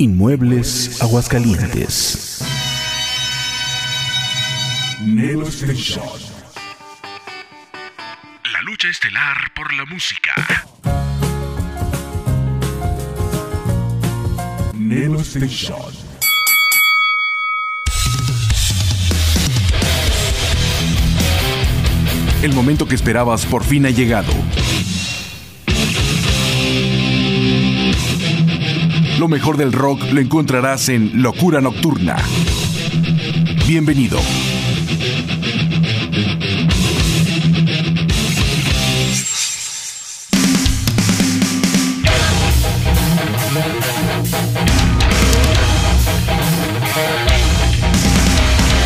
Inmuebles Aguascalientes. La lucha estelar por la música. Nelo Station. El momento que esperabas por fin ha llegado. Lo mejor del rock lo encontrarás en Locura Nocturna. Bienvenido.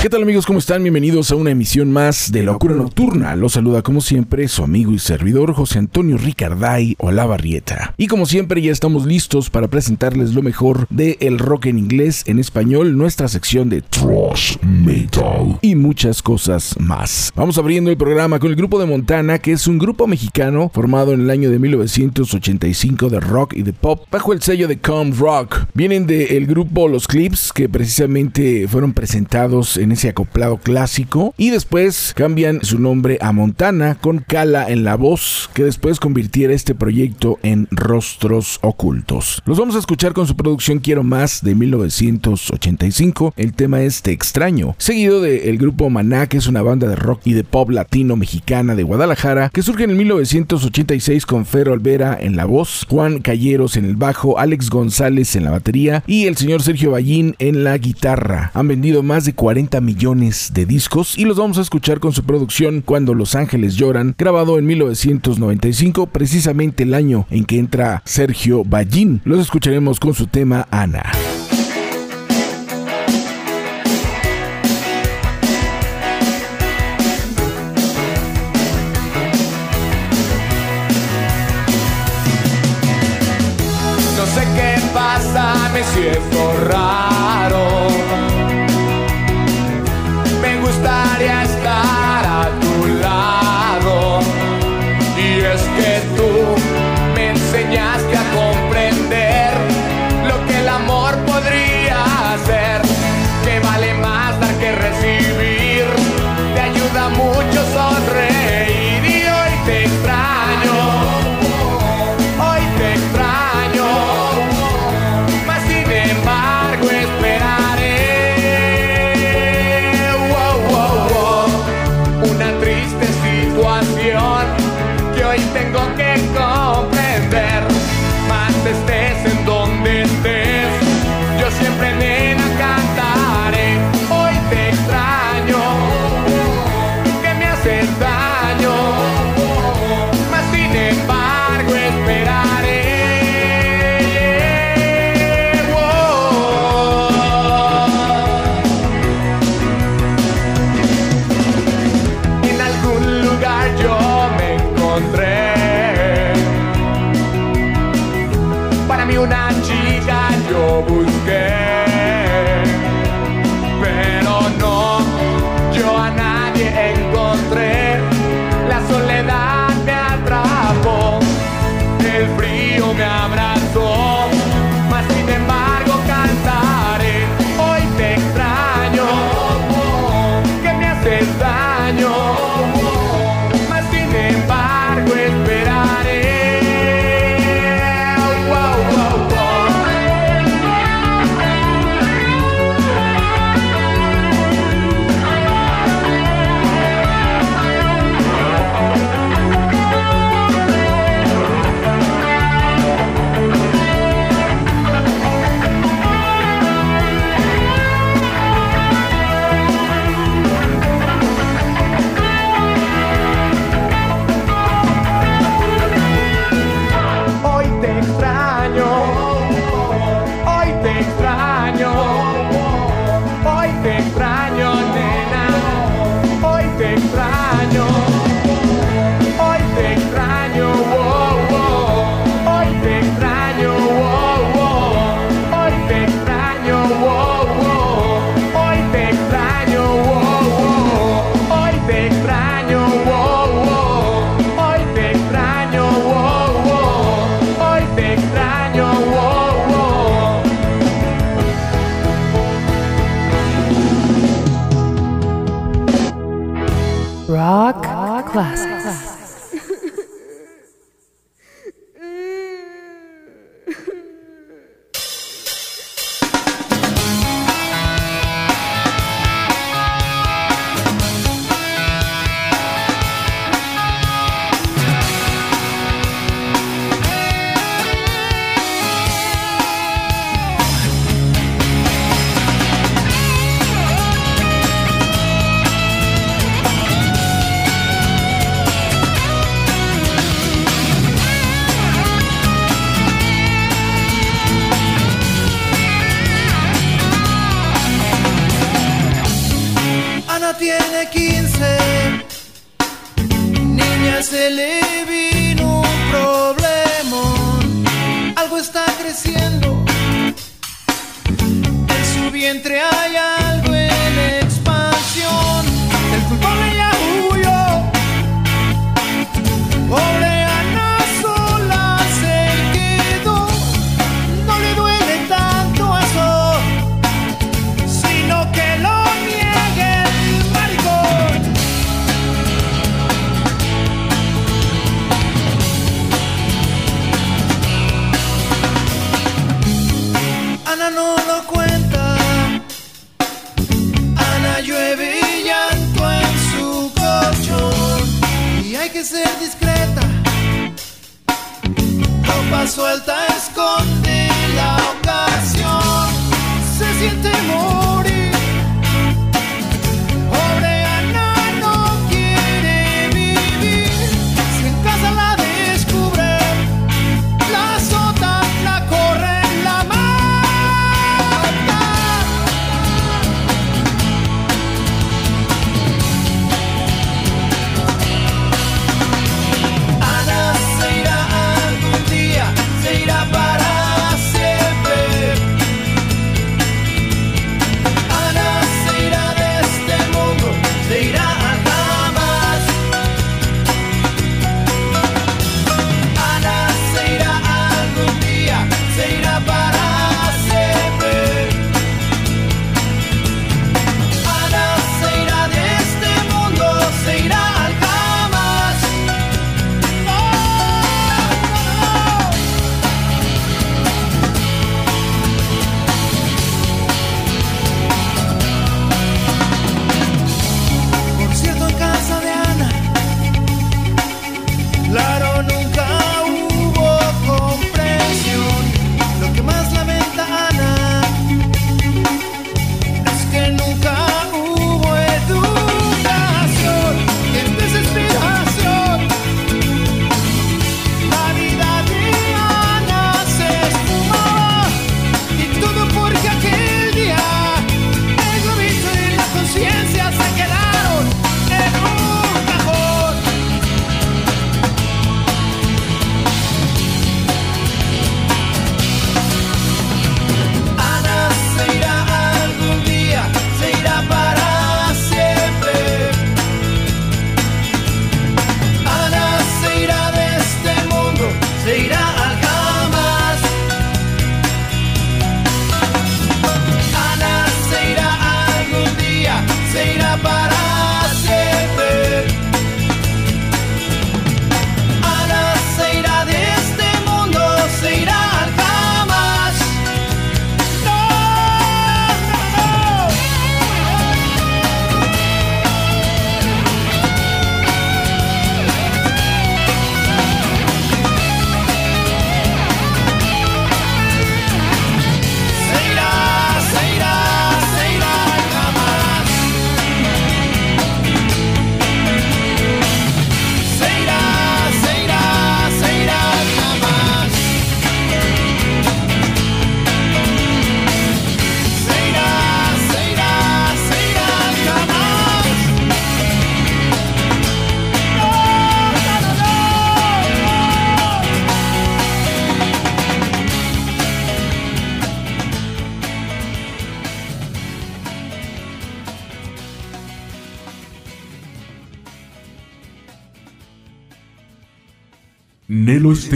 ¿Qué tal amigos? ¿Cómo están? Bienvenidos a una emisión más de Locura Nocturna. Los saluda como siempre su amigo y servidor José Antonio Ricarday Barrieta. Y como siempre ya estamos listos para presentarles lo mejor de el rock en inglés, en español, nuestra sección de Thrash Metal y muchas cosas más. Vamos abriendo el programa con el grupo de Montana, que es un grupo mexicano formado en el año de 1985 de rock y de pop bajo el sello de Com Rock. Vienen del grupo Los Clips, que precisamente fueron presentados en acoplado clásico y después cambian su nombre a Montana con Cala en la voz que después convirtiera este proyecto en Rostros Ocultos. Los vamos a escuchar con su producción Quiero Más de 1985. El tema es Te Extraño, seguido del el grupo Maná, que es una banda de rock y de pop latino mexicana de Guadalajara, que surge en 1986 con Fer Olvera en la voz, Juan Calleros en el bajo, Alex González en la batería y el señor Sergio Ballín en la guitarra. Han vendido más de 40 millones de discos y los vamos a escuchar con su producción Cuando Los Ángeles Lloran, grabado en 1995, precisamente el año en que entra Sergio Ballín. Los escucharemos con su tema Ana. yeah.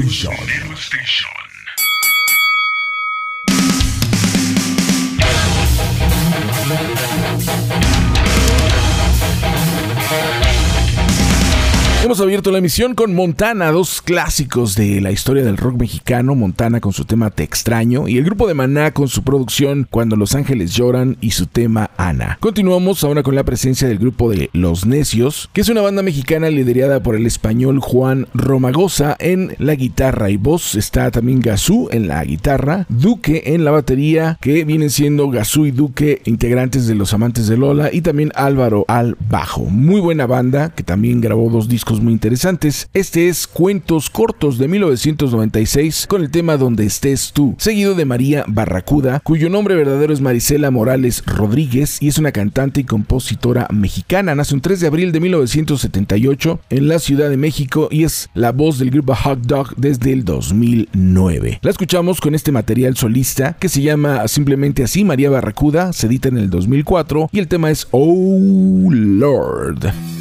Station. Hemos abierto la emisión con Montana, dos clásicos de la historia del rock mexicano, Montana con su tema Te extraño y el grupo de Maná con su producción Cuando los ángeles lloran y su tema Continuamos ahora con la presencia del grupo de Los Necios, que es una banda mexicana liderada por el español Juan Romagosa en la guitarra y voz. Está también Gazú en la guitarra, Duque en la batería, que vienen siendo Gazú y Duque integrantes de Los Amantes de Lola y también Álvaro al bajo. Muy buena banda que también grabó dos discos muy interesantes. Este es Cuentos Cortos de 1996 con el tema Donde estés tú, seguido de María Barracuda, cuyo nombre verdadero es Marisela Morales Rodríguez y es una cantante y compositora mexicana. Nace un 3 de abril de 1978 en la Ciudad de México y es la voz del grupo Hot Dog desde el 2009. La escuchamos con este material solista que se llama simplemente así María Barracuda, se edita en el 2004 y el tema es Oh Lord.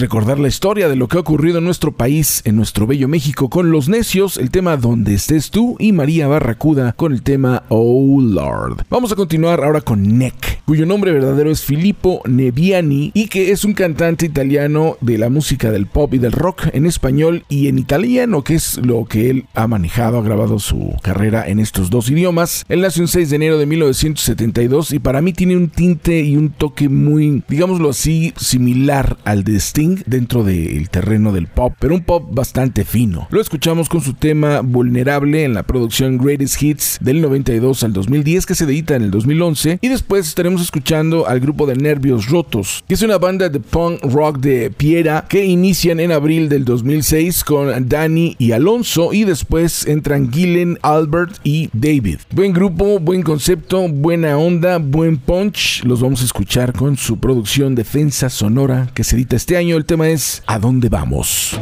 Recordar la historia de lo que ha ocurrido en nuestro país, en nuestro bello México, con Los Necios, el tema Donde estés tú, y María Barracuda con el tema Oh Lord. Vamos a continuar ahora con Neck, cuyo nombre verdadero es Filippo Neviani y que es un cantante italiano de la música del pop y del rock en español y en italiano, que es lo que él ha manejado, ha grabado su carrera en estos dos idiomas. Él nació el 6 de enero de 1972 y para mí tiene un tinte y un toque muy, digámoslo así, similar al de Sting dentro del terreno del pop, pero un pop bastante fino. Lo escuchamos con su tema Vulnerable en la producción Greatest Hits del 92 al 2010 que se edita en el 2011 y después estaremos escuchando al grupo de Nervios Rotos, que es una banda de punk rock de Piera que inician en abril del 2006 con Danny y Alonso y después entran Gillen, Albert y David. Buen grupo, buen concepto, buena onda, buen punch. Los vamos a escuchar con su producción Defensa Sonora que se edita este año. El tema es ¿A dónde vamos?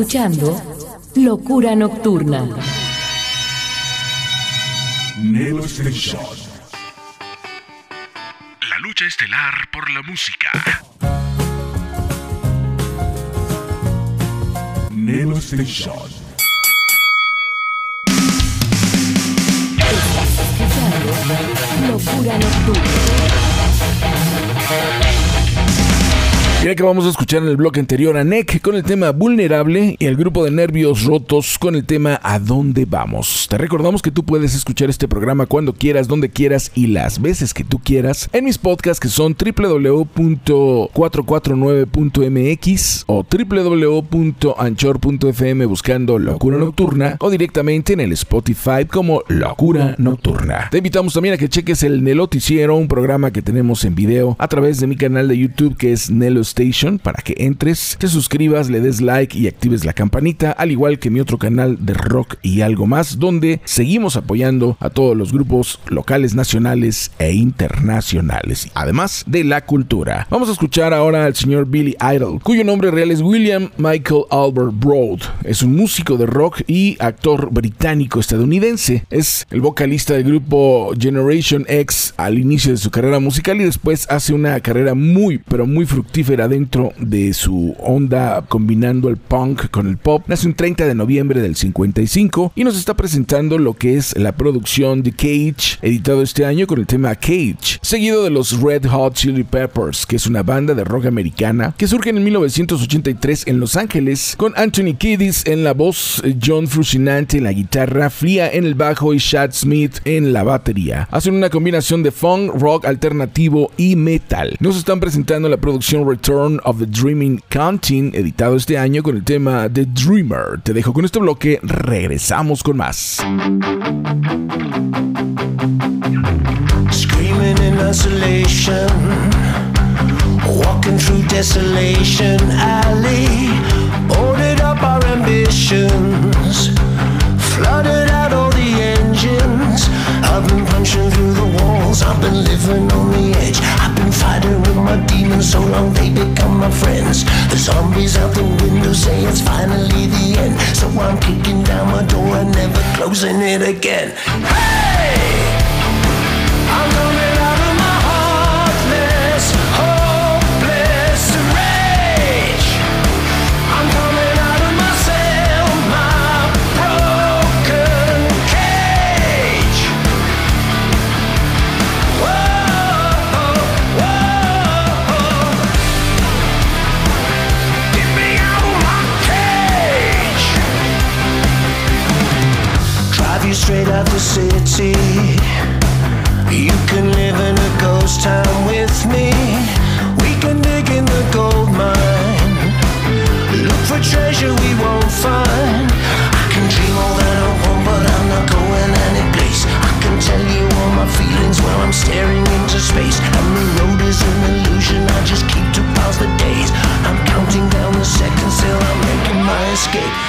Escuchando Locura Nocturna. Nelo Station. La lucha estelar por la música. Nelo Station. Escuchando Locura Nocturna. Ya que vamos a escuchar en el bloque anterior a Neck con el tema Vulnerable y el grupo de Nervios Rotos con el tema A dónde vamos. Te recordamos que tú puedes escuchar este programa cuando quieras, donde quieras y las veces que tú quieras en mis podcasts que son www.449.mx o www.anchor.fm buscando Locura Nocturna o directamente en el Spotify como Locura Nocturna. Te invitamos también a que cheques el Neloticiero, un programa que tenemos en video a través de mi canal de YouTube que es Nelo Station para que entres, te suscribas, le des like y actives la campanita, al igual que mi otro canal de rock y algo más, donde seguimos apoyando a todos los grupos locales, nacionales e internacionales, además de la cultura. Vamos a escuchar ahora al señor Billy Idol, cuyo nombre real es William Michael Albert Broad. Es un músico de rock y actor británico-estadounidense. Es el vocalista del grupo Generation X al inicio de su carrera musical y después hace una carrera muy, pero muy fructífera dentro de su onda combinando el punk con el pop. Nace un 30 de noviembre del 55 y nos está presentando lo que es la producción de Cage, editado este año con el tema Cage, seguido de los Red Hot Chili Peppers, que es una banda de rock americana que surge en 1983 en Los Ángeles con Anthony Kiddis en la voz, John Frusciante en la guitarra, Flia en el bajo y Chad Smith en la batería. Hacen una combinación de funk, rock alternativo y metal. Nos están presentando la producción Return of the Dreaming Counting, editado este año con el tema The Dreamer. Te dejo con este bloque, regresamos con más. Screaming in isolation, walking through desolation alley, boarded up our ambitions, flooded out all the engines. I've been punching through the walls, I've been living on the edge. With my demons so long they become my friends. The zombies out the window say it's finally the end, so I'm kicking down my door and never closing it again. Hey! I'm coming straight out the city. You can live in a ghost town with me. We can dig in the gold mine. Look for treasure we won't find. I can dream all that I want, but I'm not going any place. I can tell you all my feelings while I'm staring into space. And the road is an illusion. I just keep to pass the days. I'm counting down the seconds till I'm making my escape.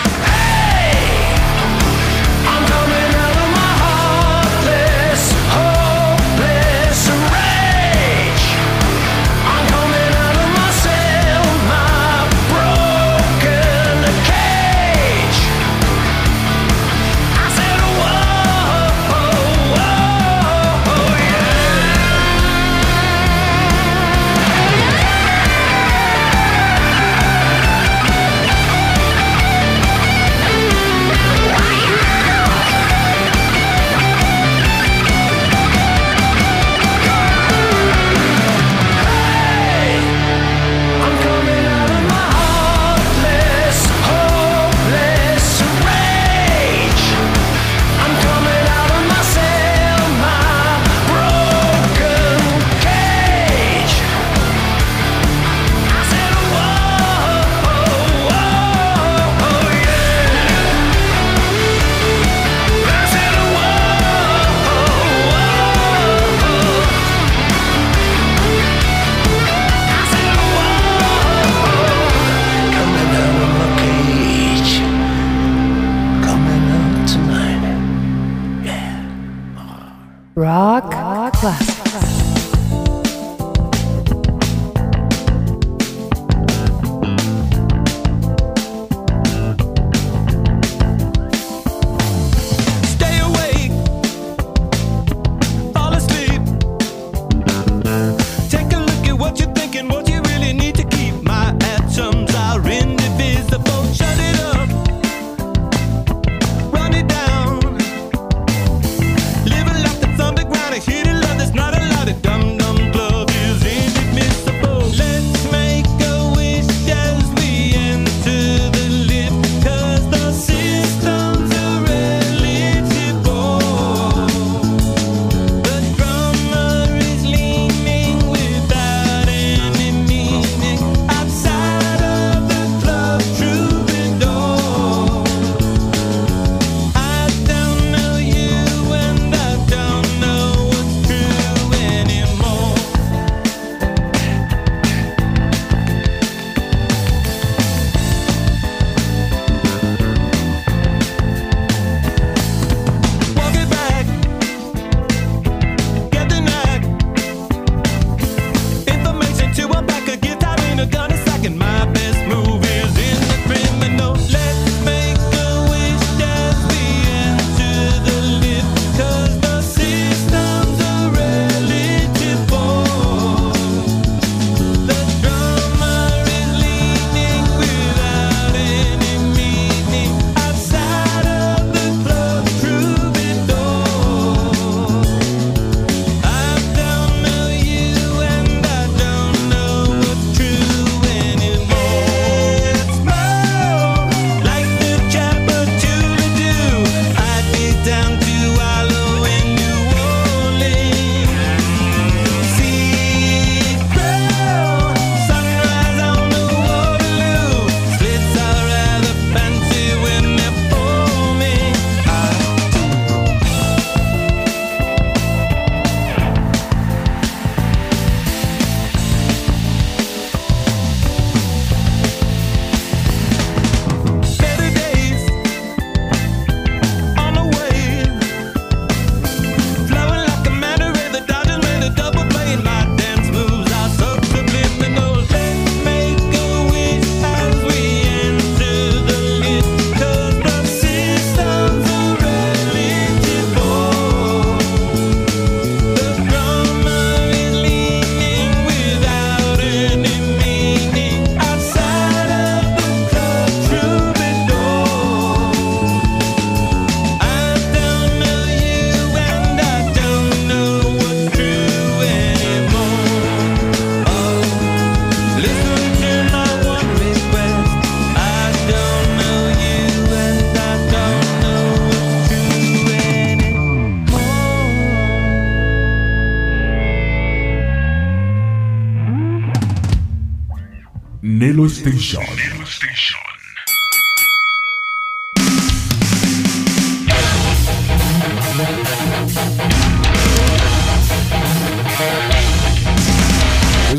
Nelo Station. Station.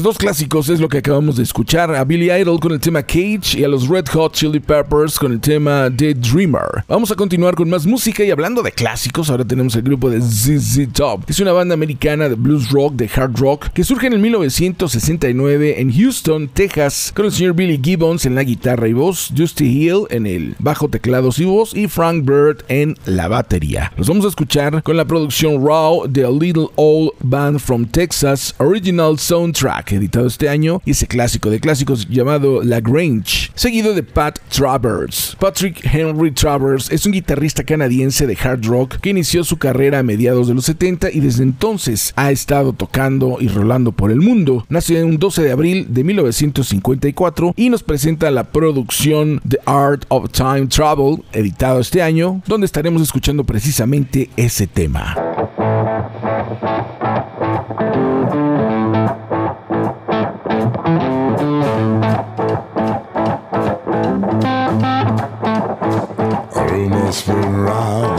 Pues dos clásicos es lo que acabamos de escuchar. A Billy Idol con el tema Cage y a los Red Hot Chili Peppers con el tema The Dreamer. Vamos a continuar con más música y hablando de clásicos, ahora tenemos el grupo de ZZ Top. Es una banda americana de blues rock, de hard rock, que surge en el 1969 en Houston, Texas, con el señor Billy Gibbons en la guitarra y voz, Dusty Hill en el bajo teclados y voz y Frank Bird en la batería. Los vamos a escuchar con la producción Raw de A Little Old Band from Texas Original Soundtrack editado este año, y ese clásico de clásicos llamado La Grange, seguido de Pat Travers. Patrick Henry Travers es un guitarrista canadiense de hard rock que inició su carrera a mediados de los 70 y desde entonces ha estado tocando y rolando por el mundo. Nació un 12 de abril de 1954 y nos presenta la producción The Art of Time Travel, editado este año, donde estaremos escuchando precisamente ese tema. Around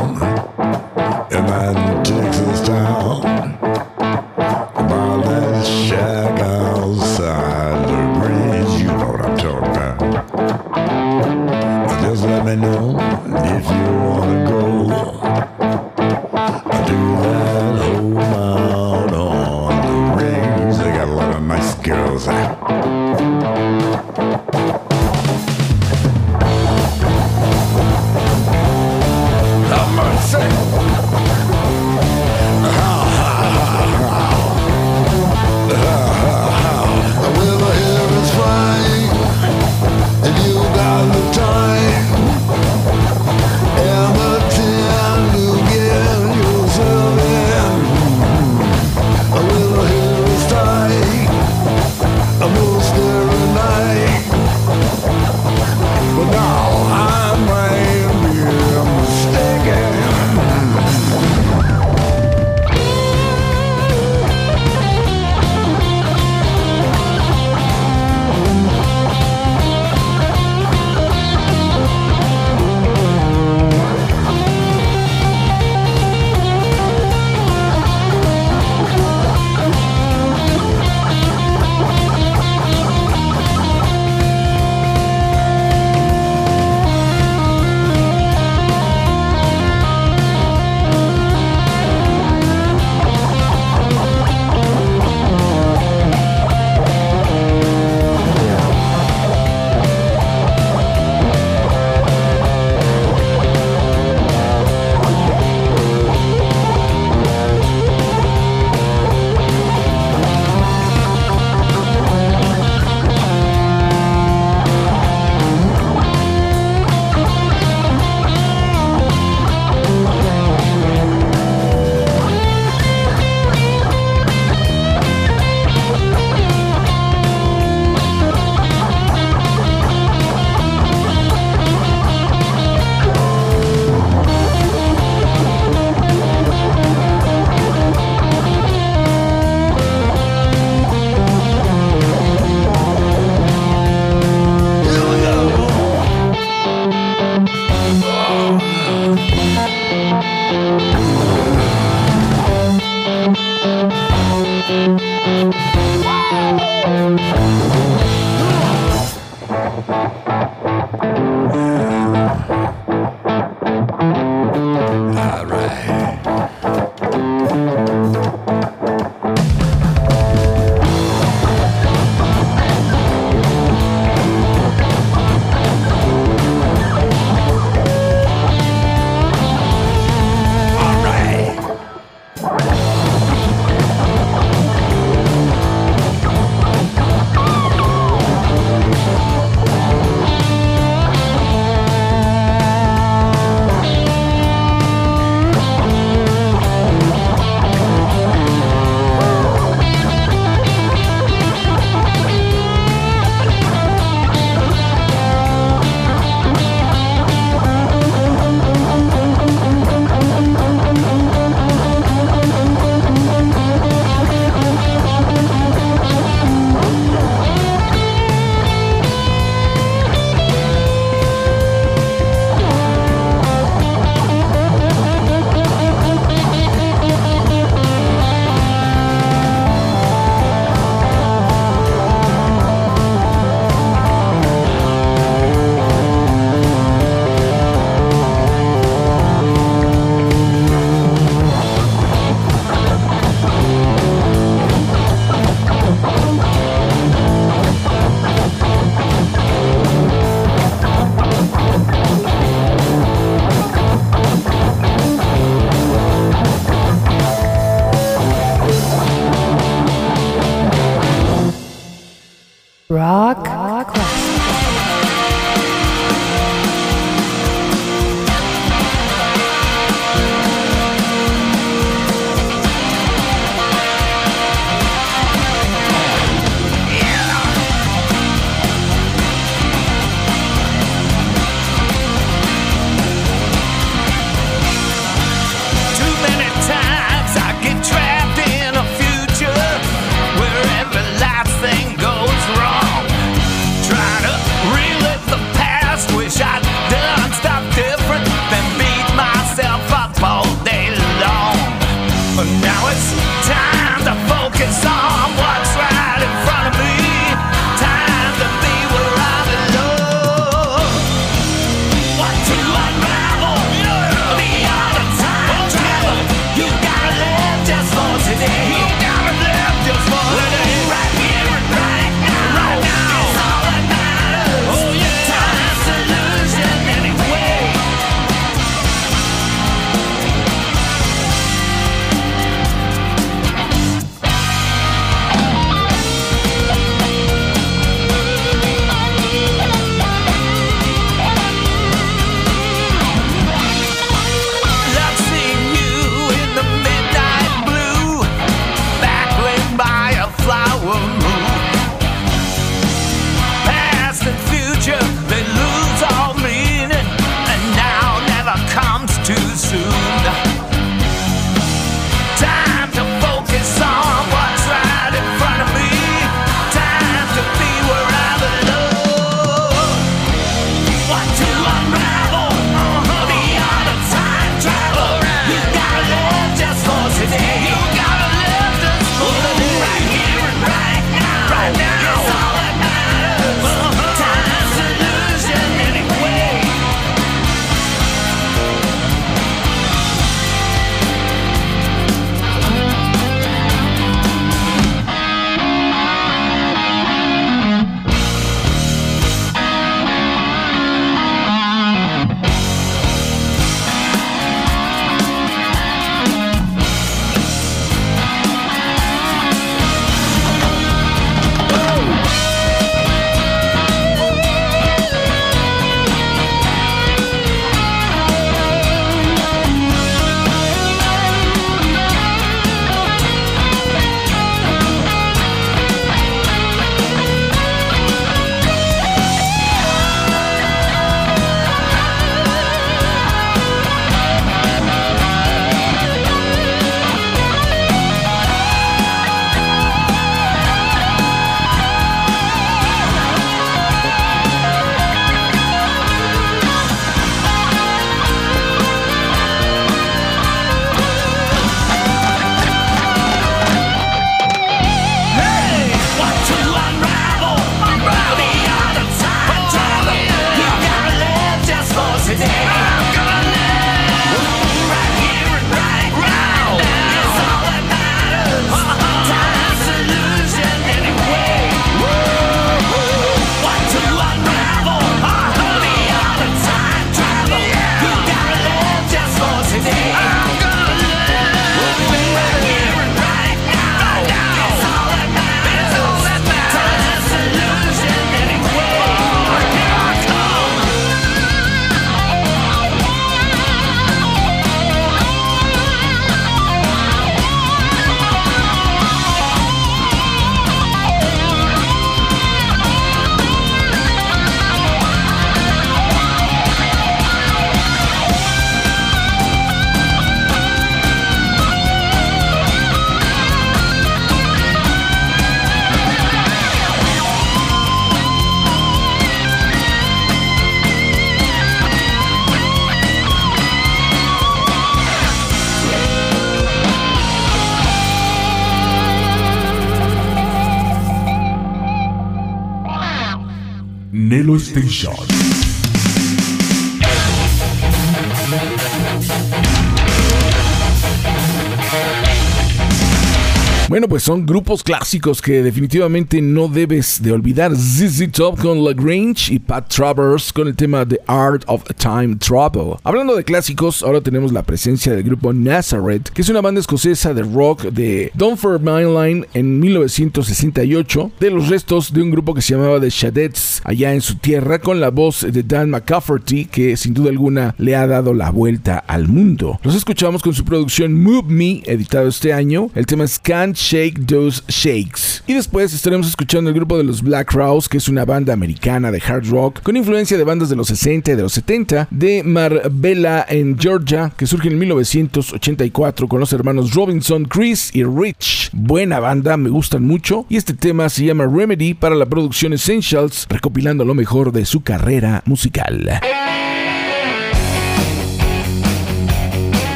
pues son grupos clásicos que definitivamente no debes de olvidar. ZZ Top con Lagrange y Pat Travers con el tema The Art of Time Travel. Hablando de clásicos, ahora tenemos la presencia del grupo Nazareth, que es una banda escocesa de rock de Dunfermline en 1968, de los restos de un grupo que se llamaba The Shadettes allá en su tierra, con la voz de Dan McCafferty, que sin duda alguna le ha dado la vuelta al mundo. Los escuchamos con su producción Move Me, editado este año. El tema es Can't Shake Those Shakes. Y después estaremos escuchando el grupo de los Black Crowes, que es una banda americana de hard rock con influencia de bandas de los 60 y de los 70, de Marbella en Georgia, que surge en 1984 con los hermanos Robinson, Chris y Rich. Buena banda, me gustan mucho. Y este tema se llama Remedy para la producción Essentials, recopilando lo mejor de su carrera musical.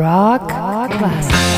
Rock, Rock classic.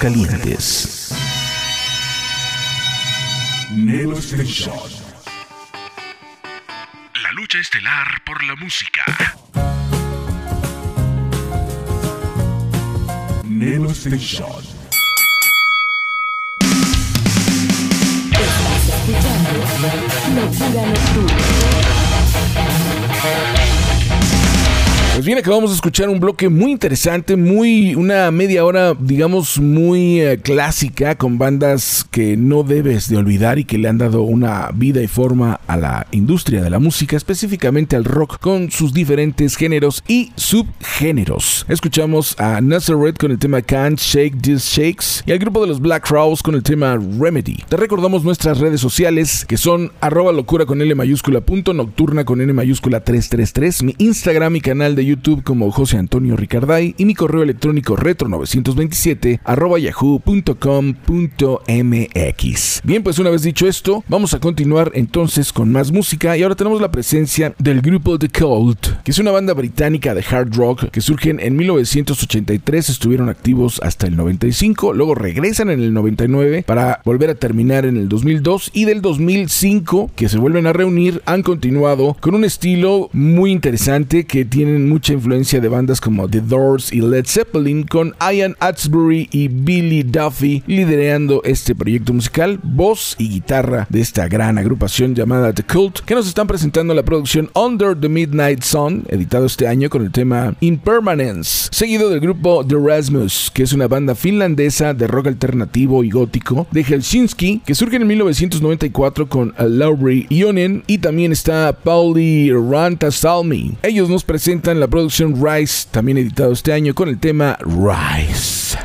Aguascalientes. Neo Station. La lucha estelar por la música. Neo Station. Pues bien, acabamos de escuchar un bloque muy interesante, muy una media hora, digamos, muy eh, clásica, con bandas que no debes de olvidar y que le han dado una vida y forma a la industria de la música, específicamente al rock, con sus diferentes géneros y subgéneros. Escuchamos a Nazareth con el tema Can't Shake These Shakes y al grupo de los Black Crowes con el tema Remedy. Te recordamos nuestras redes sociales que son arroba locura con L mayúscula punto nocturna con N mayúscula 333, mi Instagram y canal de YouTube como José Antonio Ricarday y mi correo electrónico retro927 arroba yahoo.com.mx. Bien, pues una vez dicho esto, vamos a continuar entonces con más música y ahora tenemos la presencia del grupo The Cult, que es una banda británica de hard rock que surgen en 1983, estuvieron activos hasta el 95, luego regresan en el 99 para volver a terminar en el 2002 y del 2005 que se vuelven a reunir han continuado con un estilo muy interesante que tienen mucha influencia de bandas como The Doors y Led Zeppelin con Ian Atsbury y Billy Duffy liderando este proyecto musical, voz y guitarra de esta gran agrupación llamada The Cult que nos están presentando la producción Under the Midnight Sun, editado este año con el tema Impermanence, seguido del grupo The Rasmus, que es una banda finlandesa de rock alternativo y gótico de Helsinki que surge en 1994 con Lauri Ionen y también está Pauli Rantasalmi. Ellos nos presentan la producción Rise, también editado este año con el tema Rise.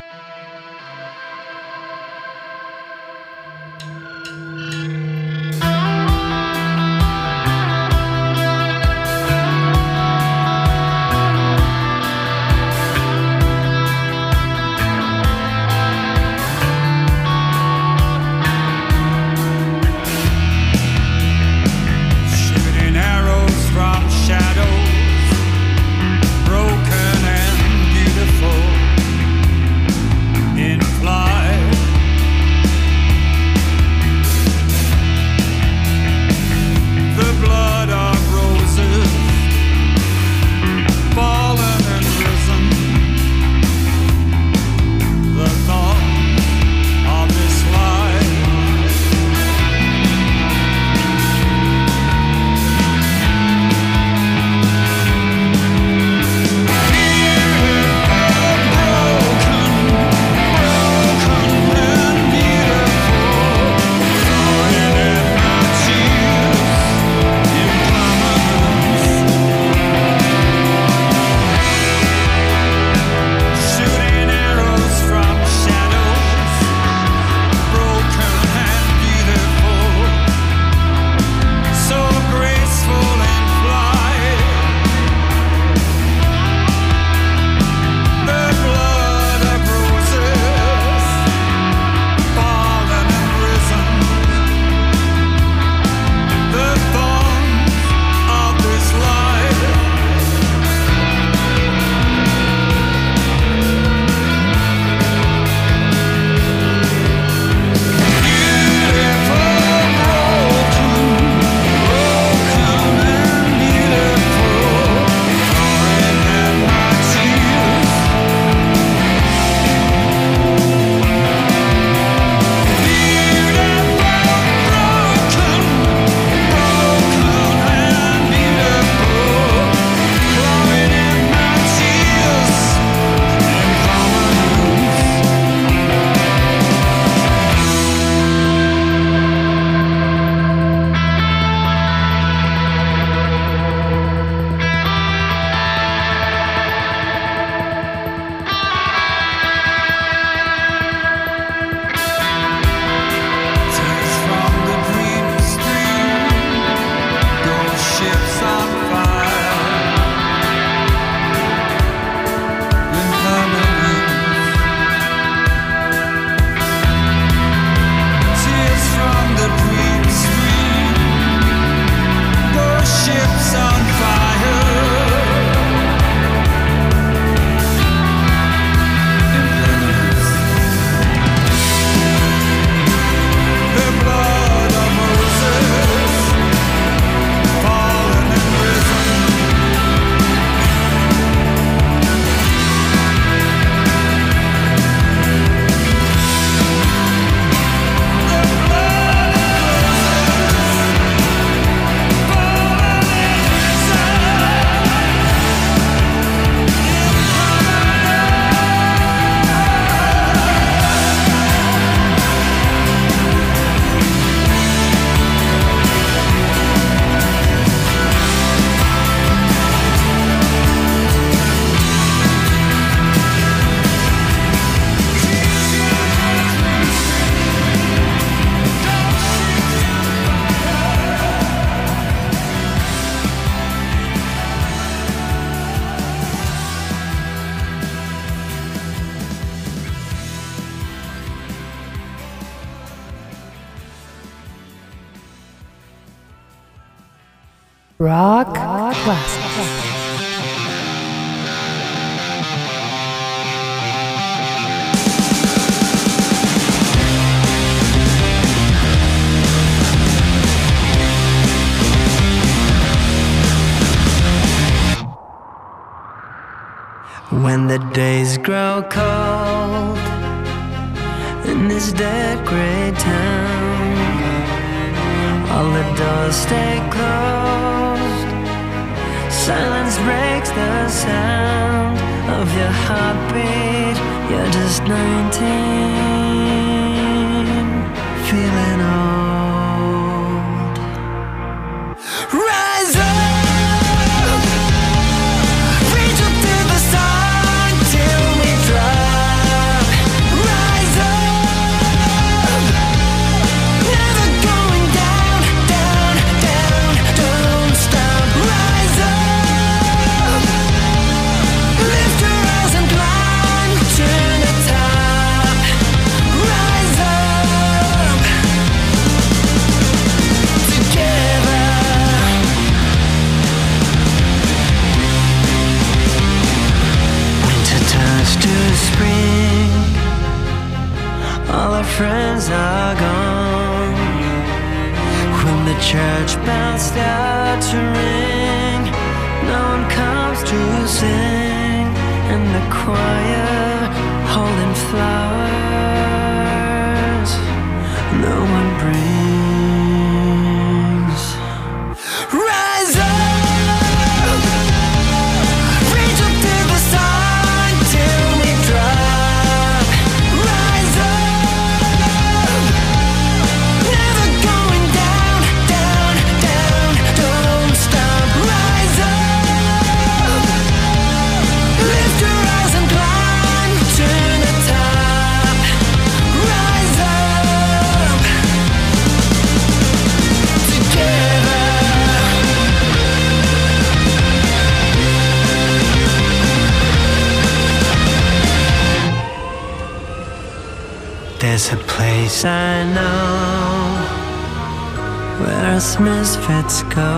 Where us misfits go.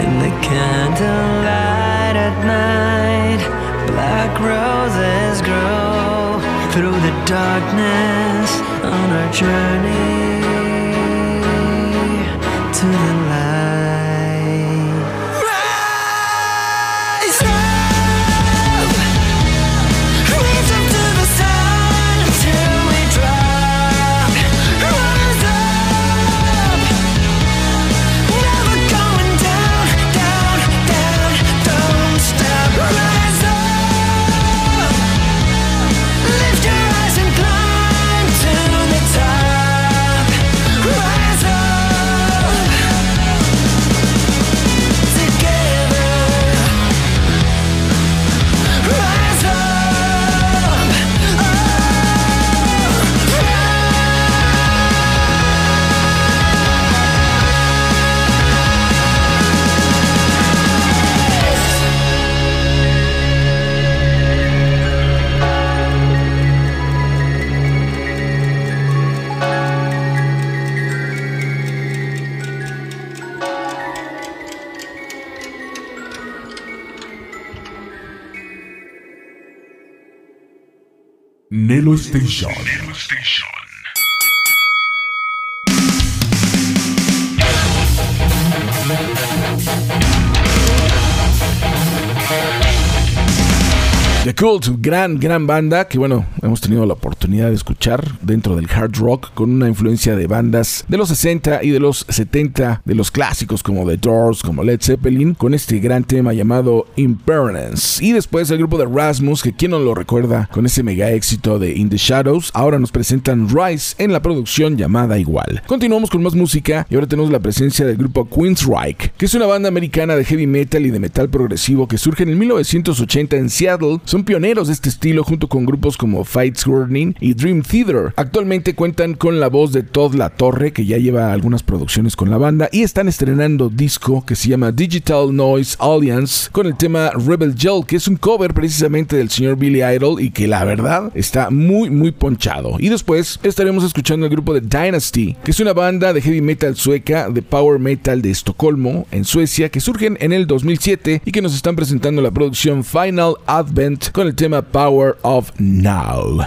In the candlelight at night, black roses grow through the darkness on our journey to the Nelo Station. Cult, gran, gran banda que bueno, hemos tenido la oportunidad de escuchar dentro del hard rock con una influencia de bandas de los 60 y de los 70, de los clásicos como The Doors, como Led Zeppelin, con este gran tema llamado Impermanence. Y después el grupo de Rasmus, que quien no lo recuerda, con ese mega éxito de In the Shadows, ahora nos presentan Rise en la producción llamada igual. Continuamos con más música y ahora tenemos la presencia del grupo Queensryche, que es una banda americana de heavy metal y de metal progresivo que surge en el 1980 en Seattle. Son pioneros de este estilo junto con grupos como Fights Warning y Dream Theater. Actualmente cuentan con la voz de Todd La Torre, que ya lleva algunas producciones con la banda, y están estrenando disco que se llama Digital Noise Alliance con el tema Rebel Gel, que es un cover precisamente del señor Billy Idol y que la verdad está muy muy ponchado. Y después estaremos escuchando el grupo de Dynasty, que es una banda de heavy metal sueca de power metal de Estocolmo, en Suecia, que surgen en el 2007 y que nos están presentando la producción Final Advent con el tema Power of Now.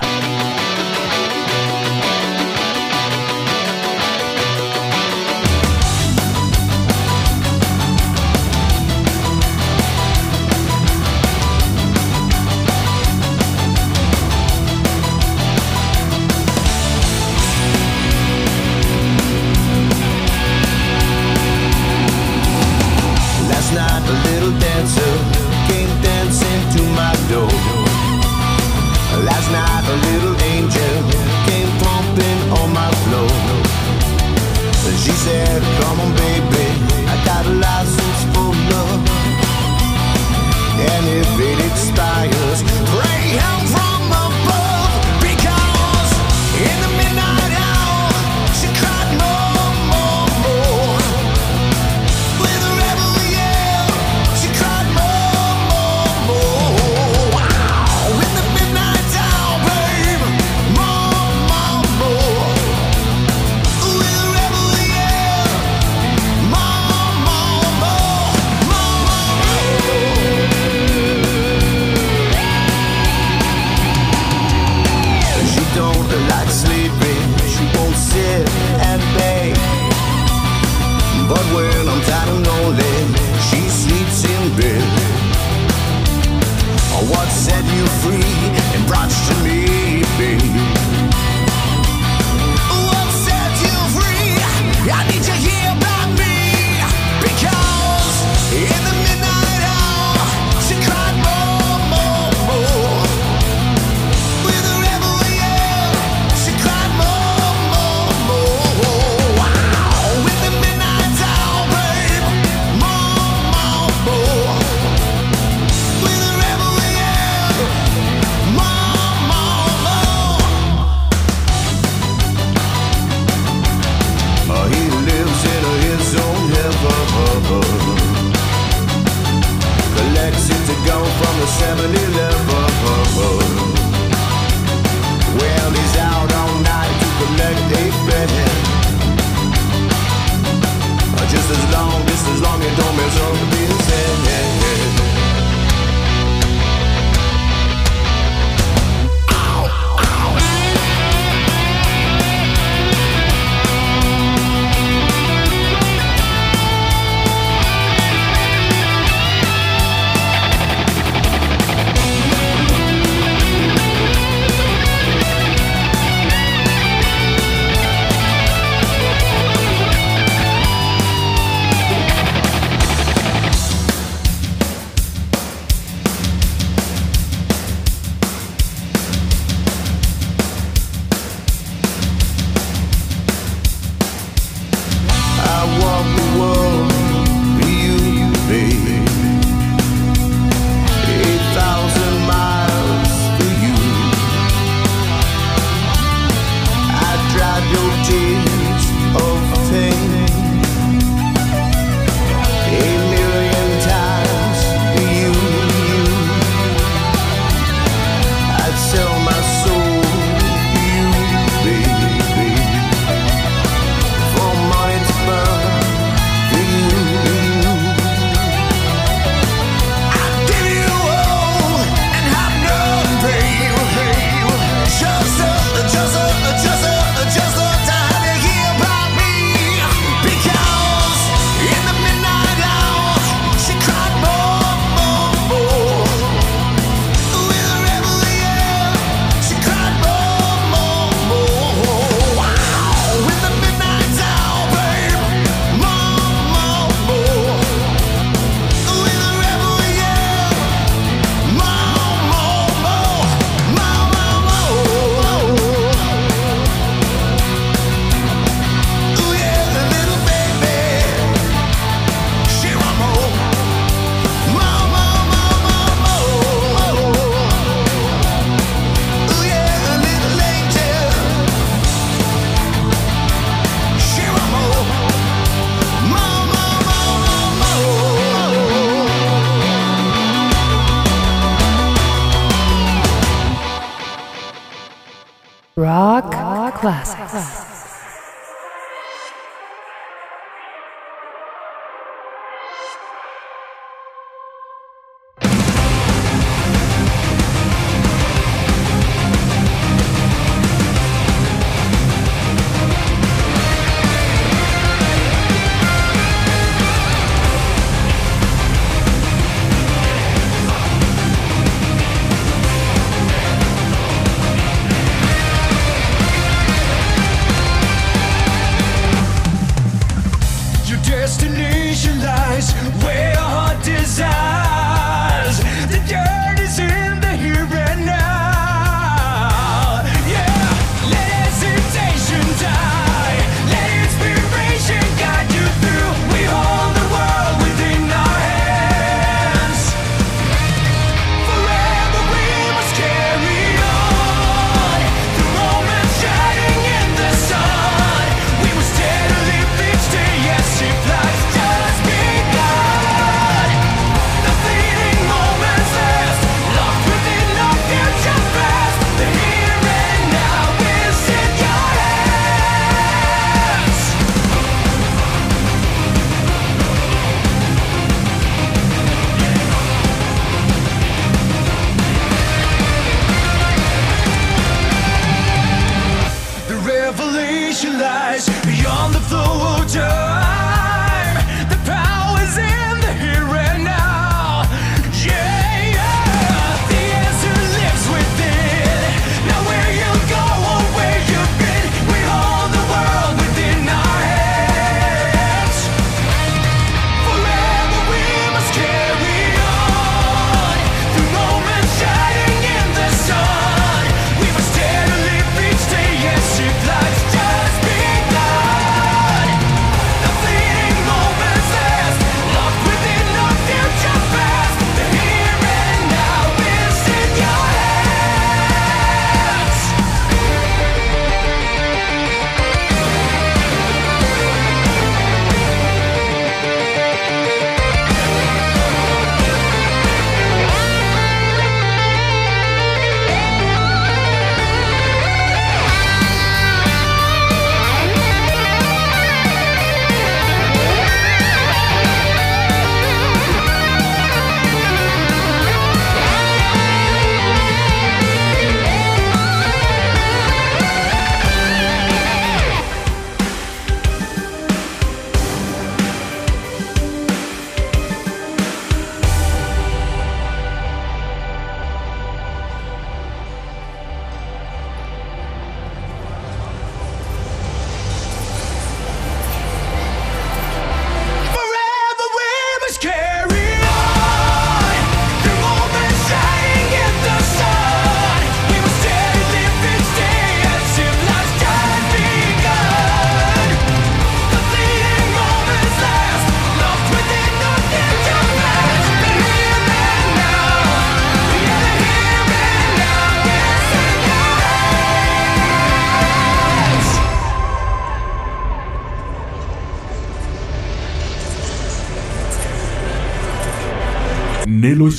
Class.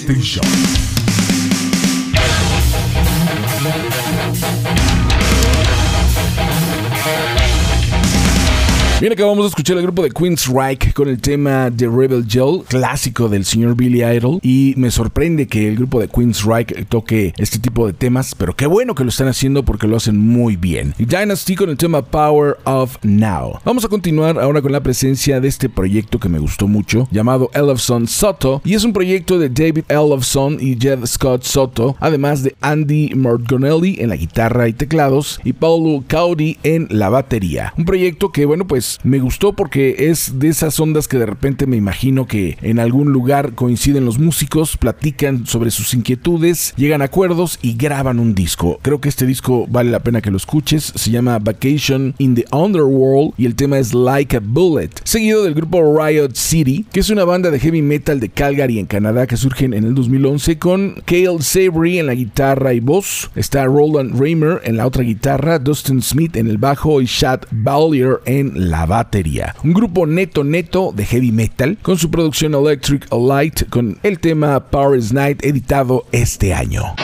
Nelo Bien, acabamos de escuchar el grupo de Queen's Reich con el tema The Rebel Gel, clásico del señor Billy Idol. Y me sorprende que el grupo de Queen's Reich toque este tipo de temas, pero qué bueno que lo están haciendo porque lo hacen muy bien. Y Dynasty con el tema Power of Now. Vamos a continuar ahora con la presencia de este proyecto que me gustó mucho, llamado Elofson Soto. Y es un proyecto de David Elofson y Jed Scott Soto, además de Andy Margonelli en la guitarra y teclados y Paulo Caudy en la batería. Un proyecto que, bueno, pues me gustó porque es de esas ondas que de repente me imagino que en algún lugar coinciden los músicos, platican sobre sus inquietudes, llegan a acuerdos y graban un disco. Creo que este disco vale la pena que lo escuches. Se llama Vacation in the Underworld y el tema es Like a Bullet. Seguido del grupo Riot City, que es una banda de heavy metal de Calgary en Canadá que surgen en el 2011 con Cale Savory en la guitarra y voz. Está Roland Raymer en la otra guitarra, Dustin Smith en el bajo y Chad Ballier en la batería. Un grupo neto neto de heavy metal con su producción Electric Light con el tema Power is Night editado este año.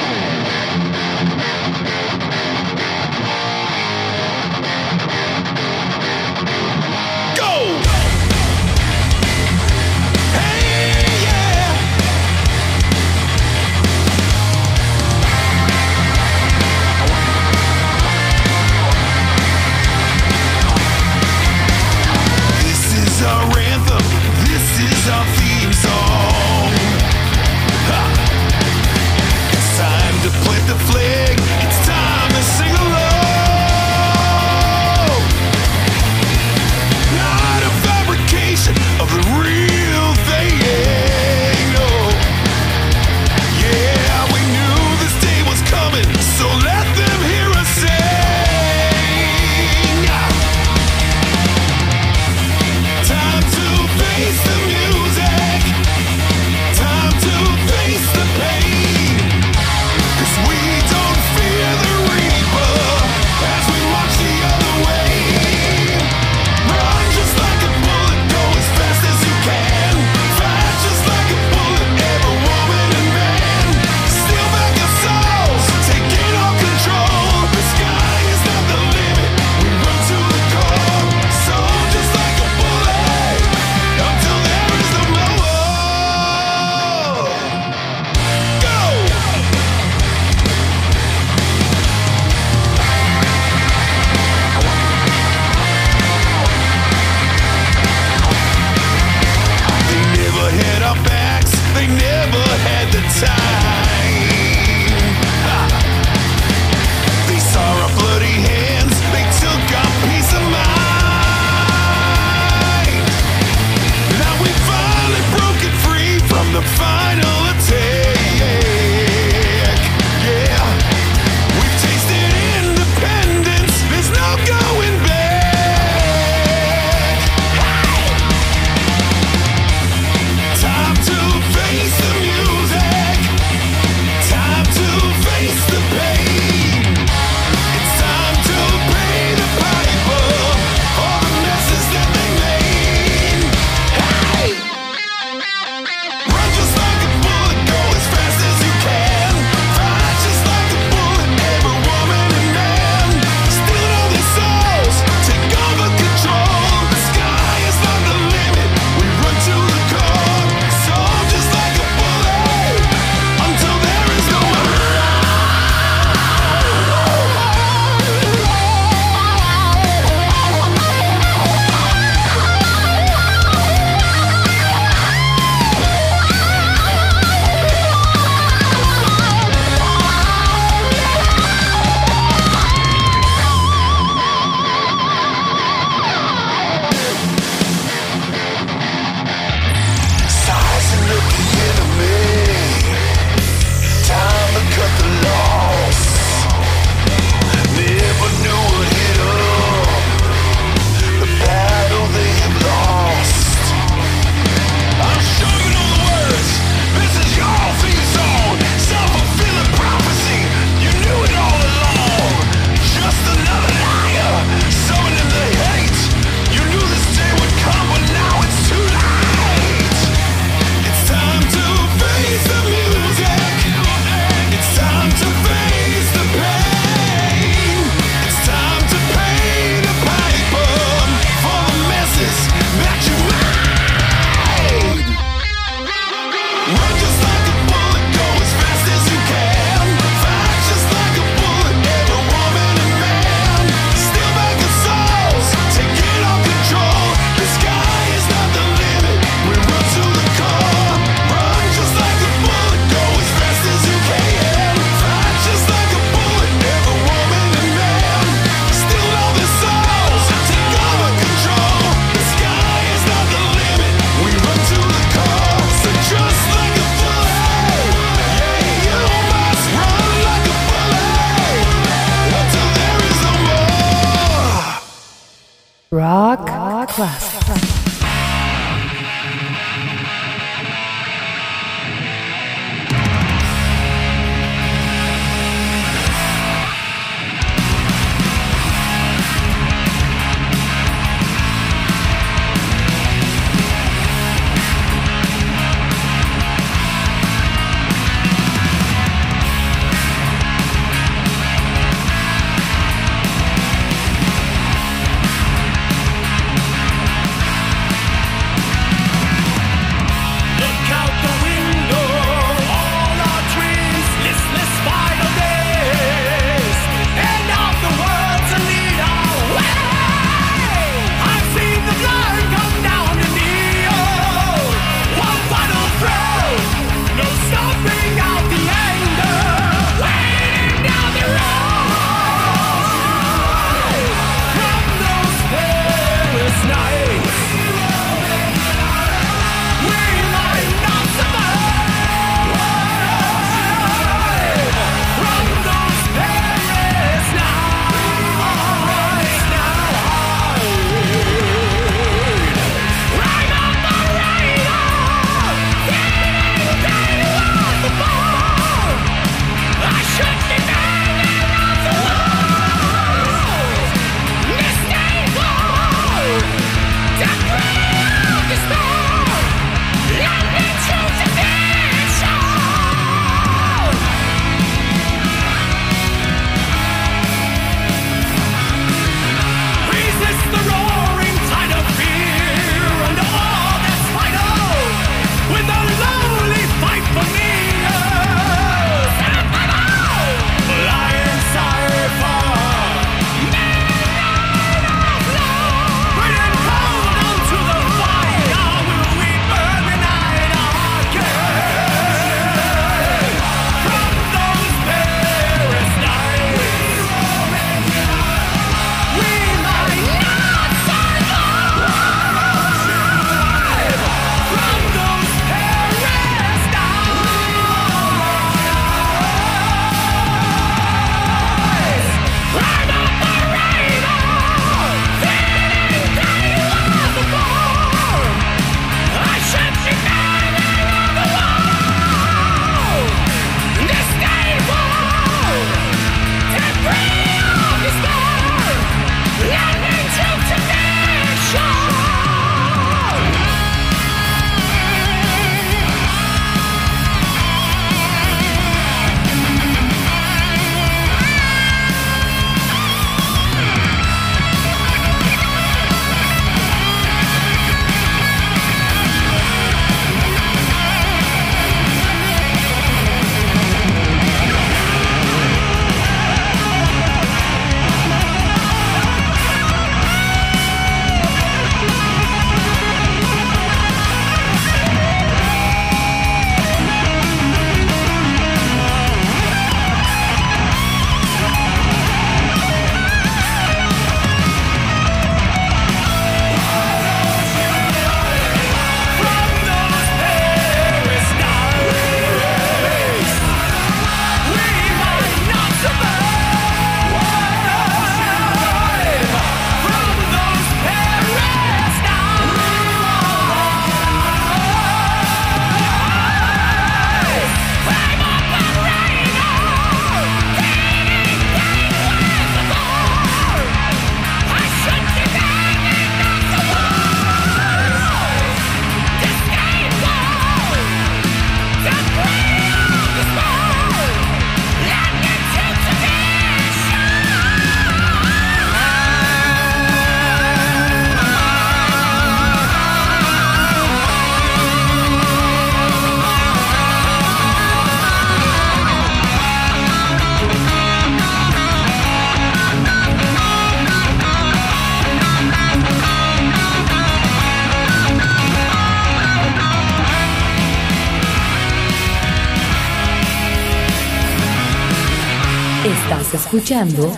Escuchando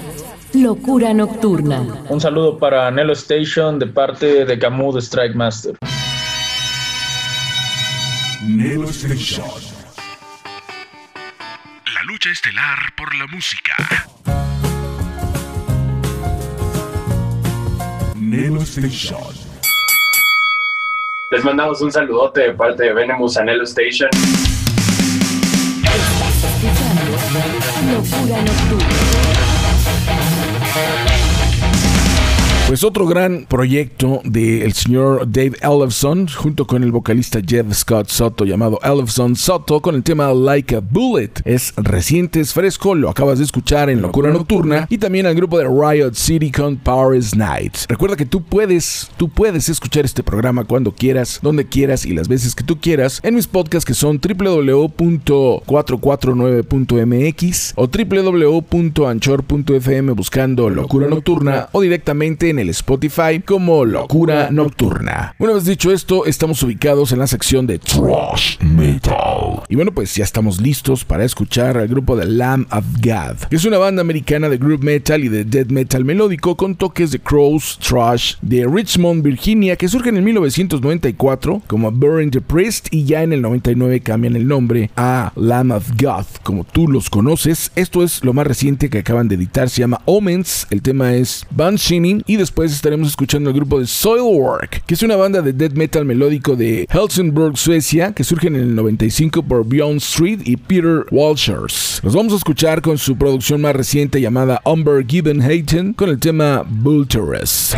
Locura Nocturna. Un saludo para Nelo Station de parte de Camus Strike Master. Nelo Station. La lucha estelar por la música. Nelo Station. Les mandamos un saludote de parte de Venemus a Station. Locura Nocturna. Pues otro gran proyecto del señor Dave Ellefson junto con el vocalista Jeff Scott Soto llamado Ellefson Soto con el tema Like a Bullet. Es reciente, es fresco, lo acabas de escuchar en Locura Nocturna y también al grupo de Riot City con Power is Night. Recuerda que tú puedes, tú puedes escuchar este programa cuando quieras, donde quieras y las veces que tú quieras en mis podcasts que son www.449.mx o www.anchor.fm buscando Locura Nocturna o directamente en el Spotify como Locura Nocturna. Una vez dicho esto, estamos ubicados en la sección de Trash Metal. Y bueno, pues ya estamos listos para escuchar al grupo de Lamb of God, que es una banda americana de group metal y de death metal melódico con toques de Crows Trash de Richmond, Virginia, que surge en el 1994 como Burn the Priest y ya en el 99 cambian el nombre a Lamb of God, como tú los conoces. Esto es lo más reciente que acaban de editar, se llama Omens, el tema es Shining y después estaremos escuchando el grupo de Soilwork, que es una banda de death metal melódico de Helsingborg, Suecia, que surge en el 95 por Beyond Street y Peter Walshers. Los vamos a escuchar con su producción más reciente llamada Umber Given Hayten con el tema Vulturous.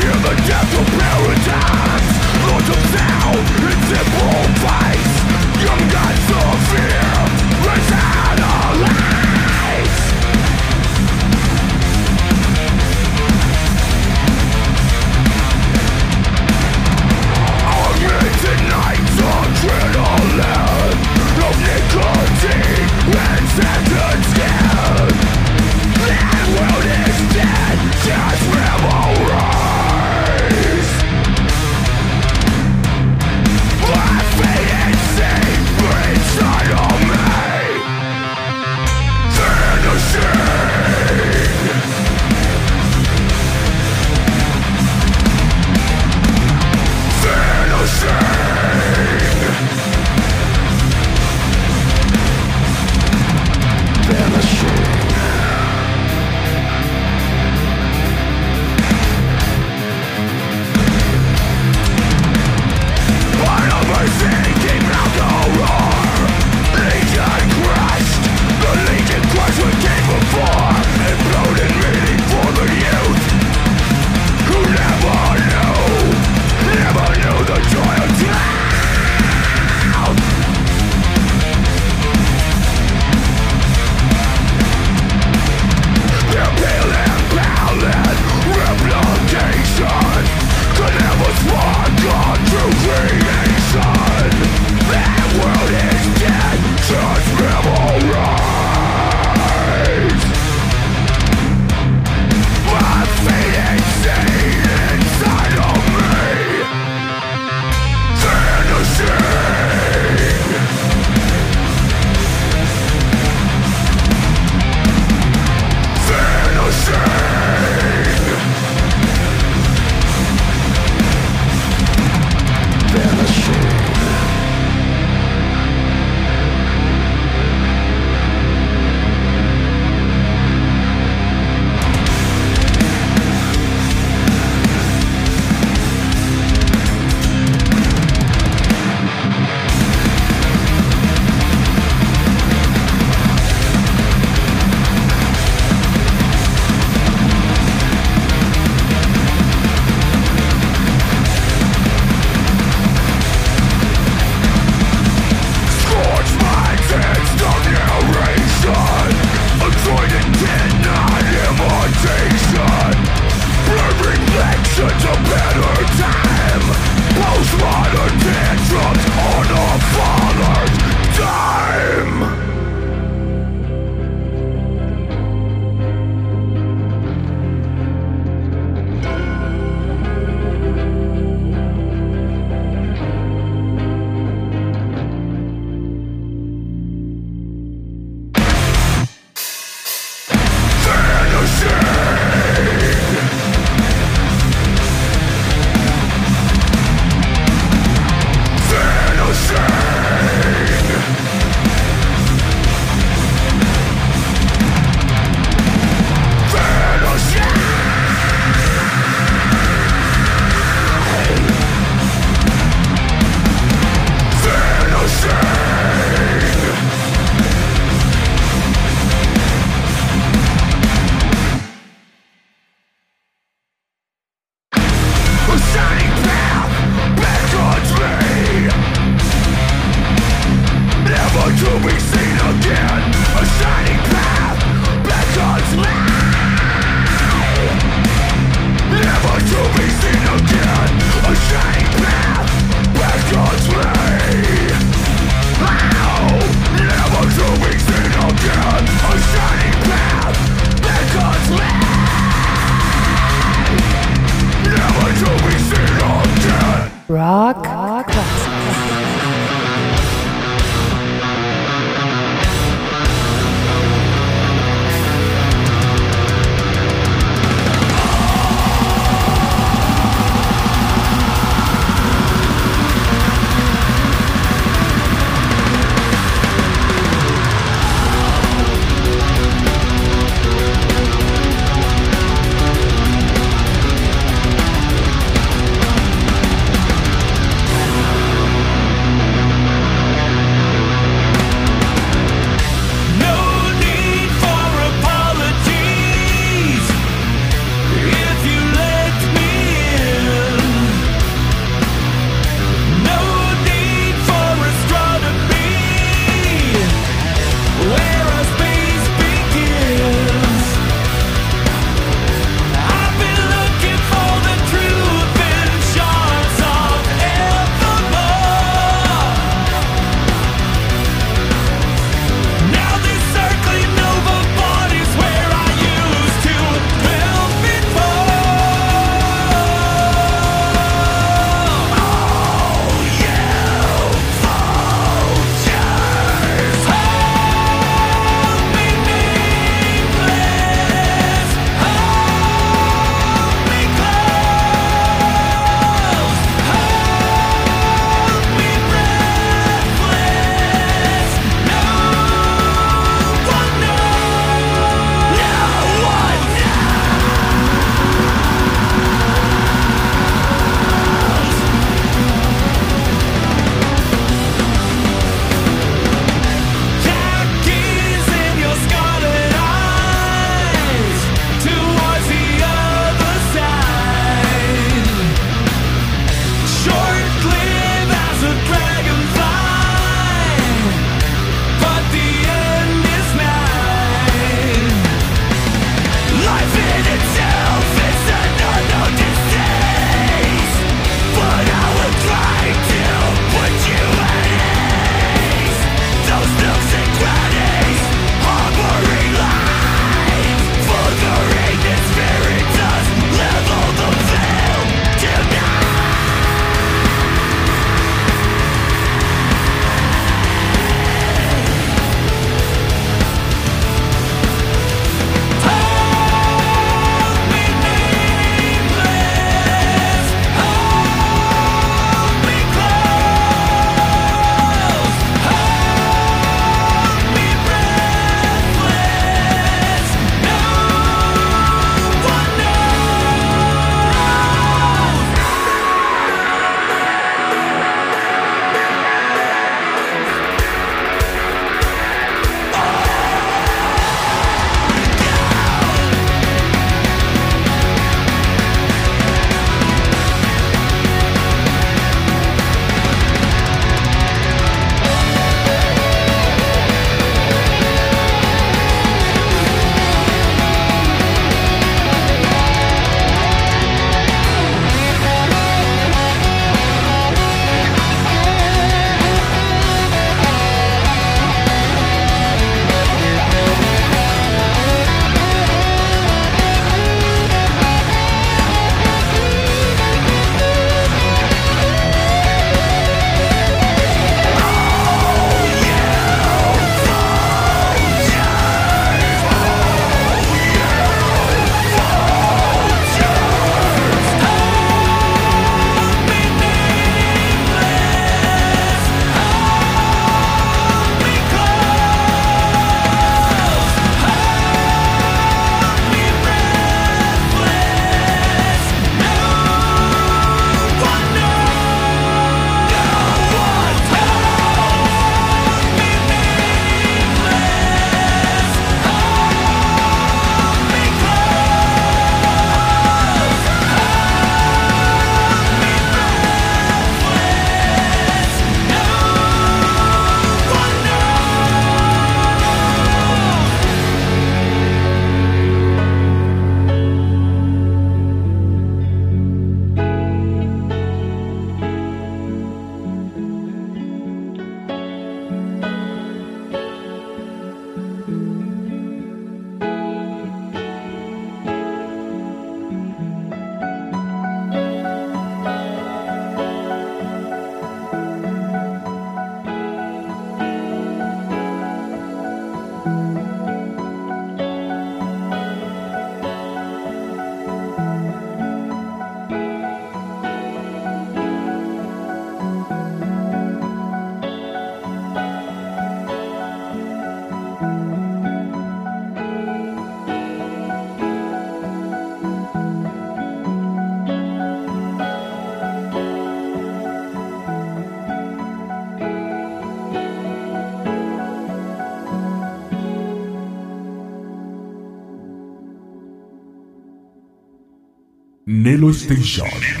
Nelo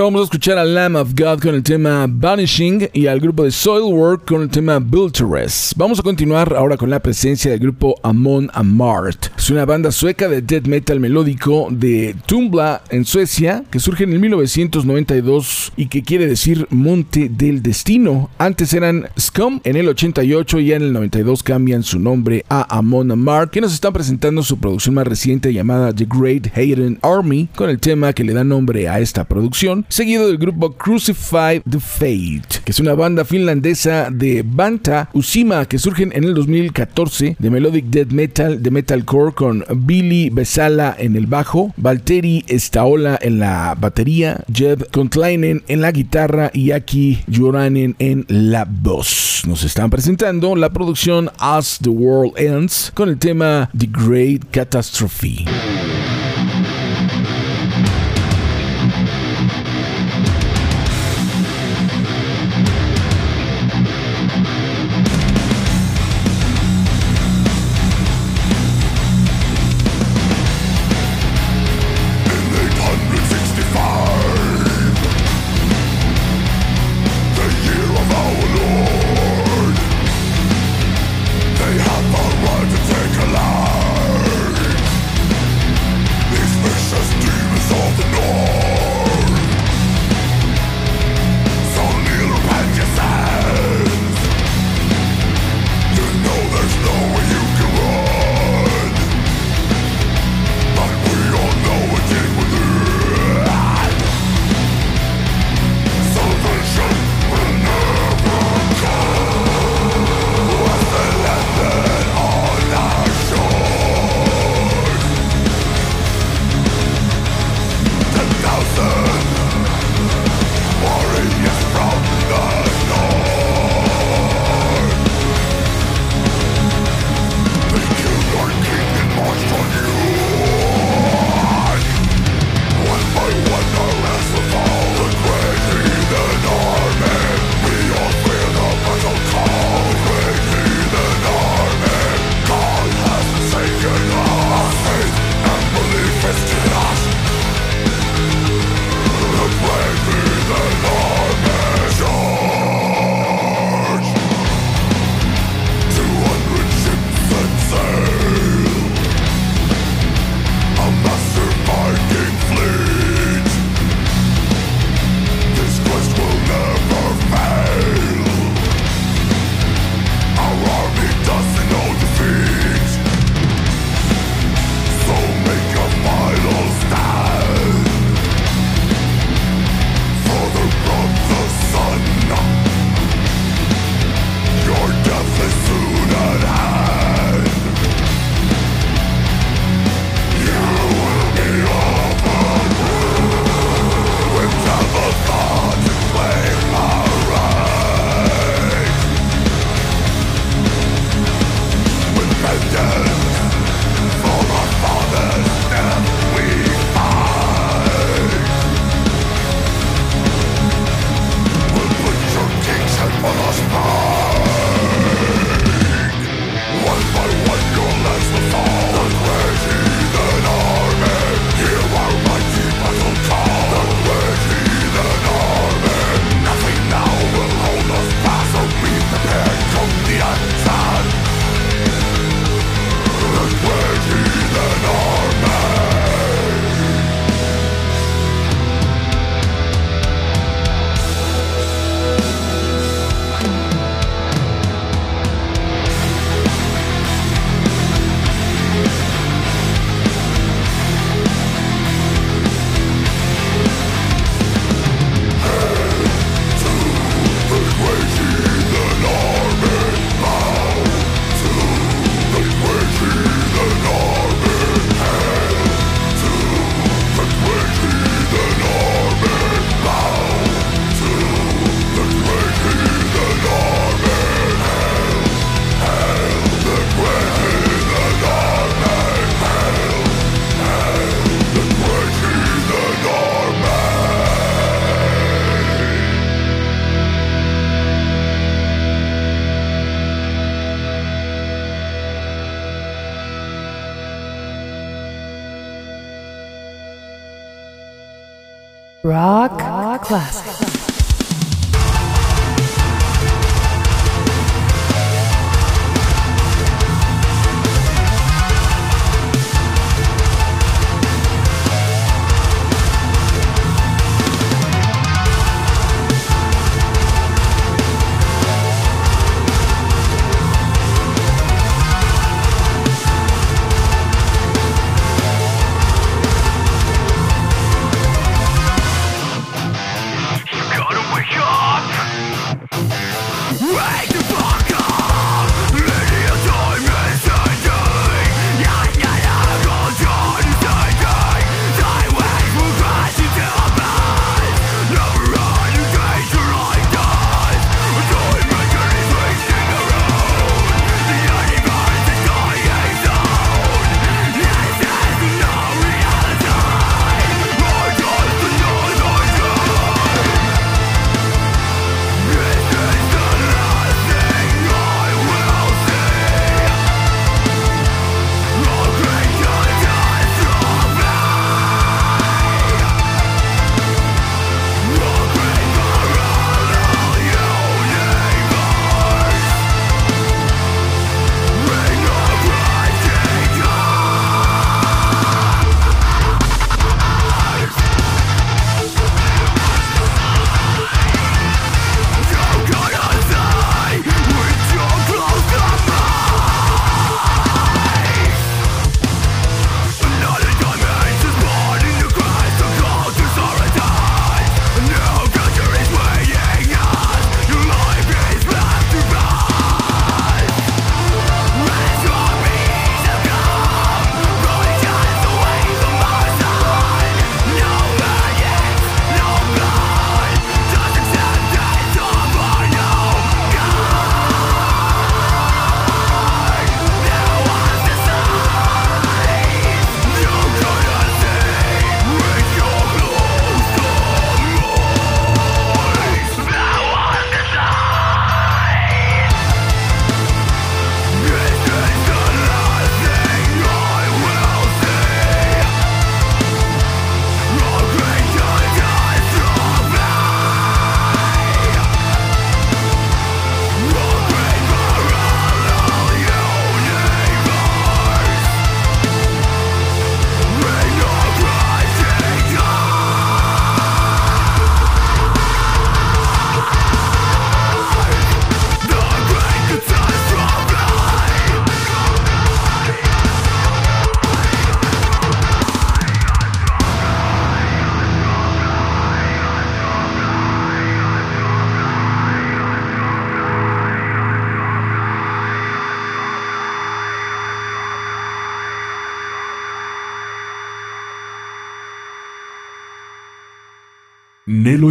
acabamos de escuchar a Lamb of God con el tema Vanishing y al grupo de Soilwork con el tema Bulteress. Vamos a continuar ahora con la presencia del grupo Amon Amart. Es una banda sueca de death metal melódico de Tumbla en Suecia que surge en el 1992 y que quiere decir Monte del Destino. Antes eran Scum en el 88 y en el 92 cambian su nombre a Amon Amart que nos están presentando su producción más reciente llamada The Great Hayden Army con el tema que le da nombre a esta producción seguido del grupo Crucify the Fate, que es una banda finlandesa de Banta Usima que surgen en el 2014 de melodic death metal, de metalcore con Billy Besala en el bajo, Valtteri Staola en la batería, Jeb Kontlainen en la guitarra y Aki Joranen en la voz. Nos están presentando la producción As the World Ends con el tema The Great Catastrophe.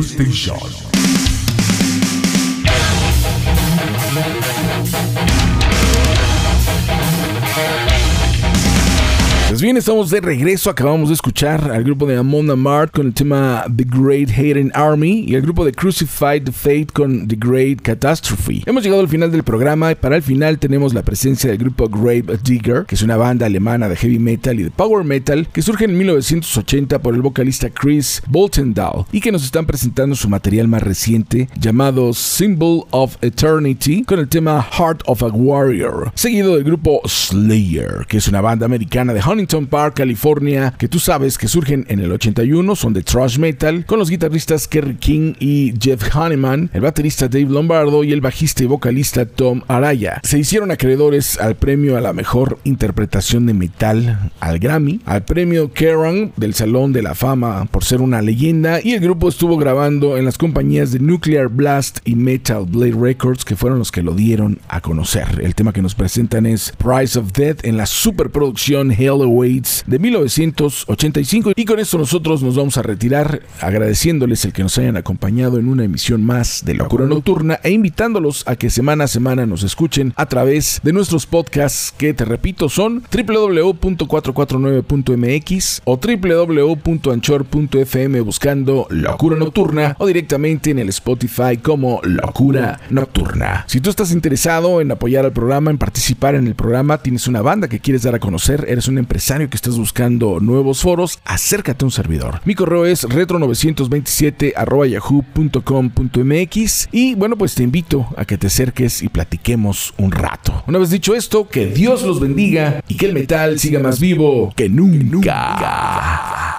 Station. Estamos de regreso. Acabamos de escuchar al grupo de Amon Mart con el tema The Great Hating Army y al grupo de Crucified the Fate con The Great Catastrophe. Hemos llegado al final del programa y para el final tenemos la presencia del grupo Grave Digger, que es una banda alemana de heavy metal y de power metal que surge en 1980 por el vocalista Chris Boltendahl y que nos están presentando su material más reciente llamado Symbol of Eternity con el tema Heart of a Warrior, seguido del grupo Slayer, que es una banda americana de Huntington Park, California, que tú sabes que surgen en el 81, son de thrash metal, con los guitarristas Kerry King y Jeff Hanneman, el baterista Dave Lombardo y el bajista y vocalista Tom Araya. Se hicieron acreedores al premio a la mejor interpretación de metal, al Grammy, al premio Kerrang del Salón de la Fama por ser una leyenda y el grupo estuvo grabando en las compañías de Nuclear Blast y Metal Blade Records que fueron los que lo dieron a conocer. El tema que nos presentan es Price of Death en la superproducción Hell de 1985. Y con esto nosotros nos vamos a retirar agradeciéndoles el que nos hayan acompañado en una emisión más de Locura Nocturna e invitándolos a que semana a semana nos escuchen a través de nuestros podcasts que te repito son www.449.mx o www.anchor.fm buscando Locura Nocturna o directamente en el Spotify como Locura Nocturna. Si tú estás interesado en apoyar al programa, en participar en el programa, tienes una banda que quieres dar a conocer, eres un empresario que estés buscando nuevos foros, acércate a un servidor. Mi correo es retro927 yahoo.com.mx y bueno, pues te invito a que te acerques y platiquemos un rato. Una vez dicho esto, que Dios los bendiga y que el metal siga más vivo que nunca.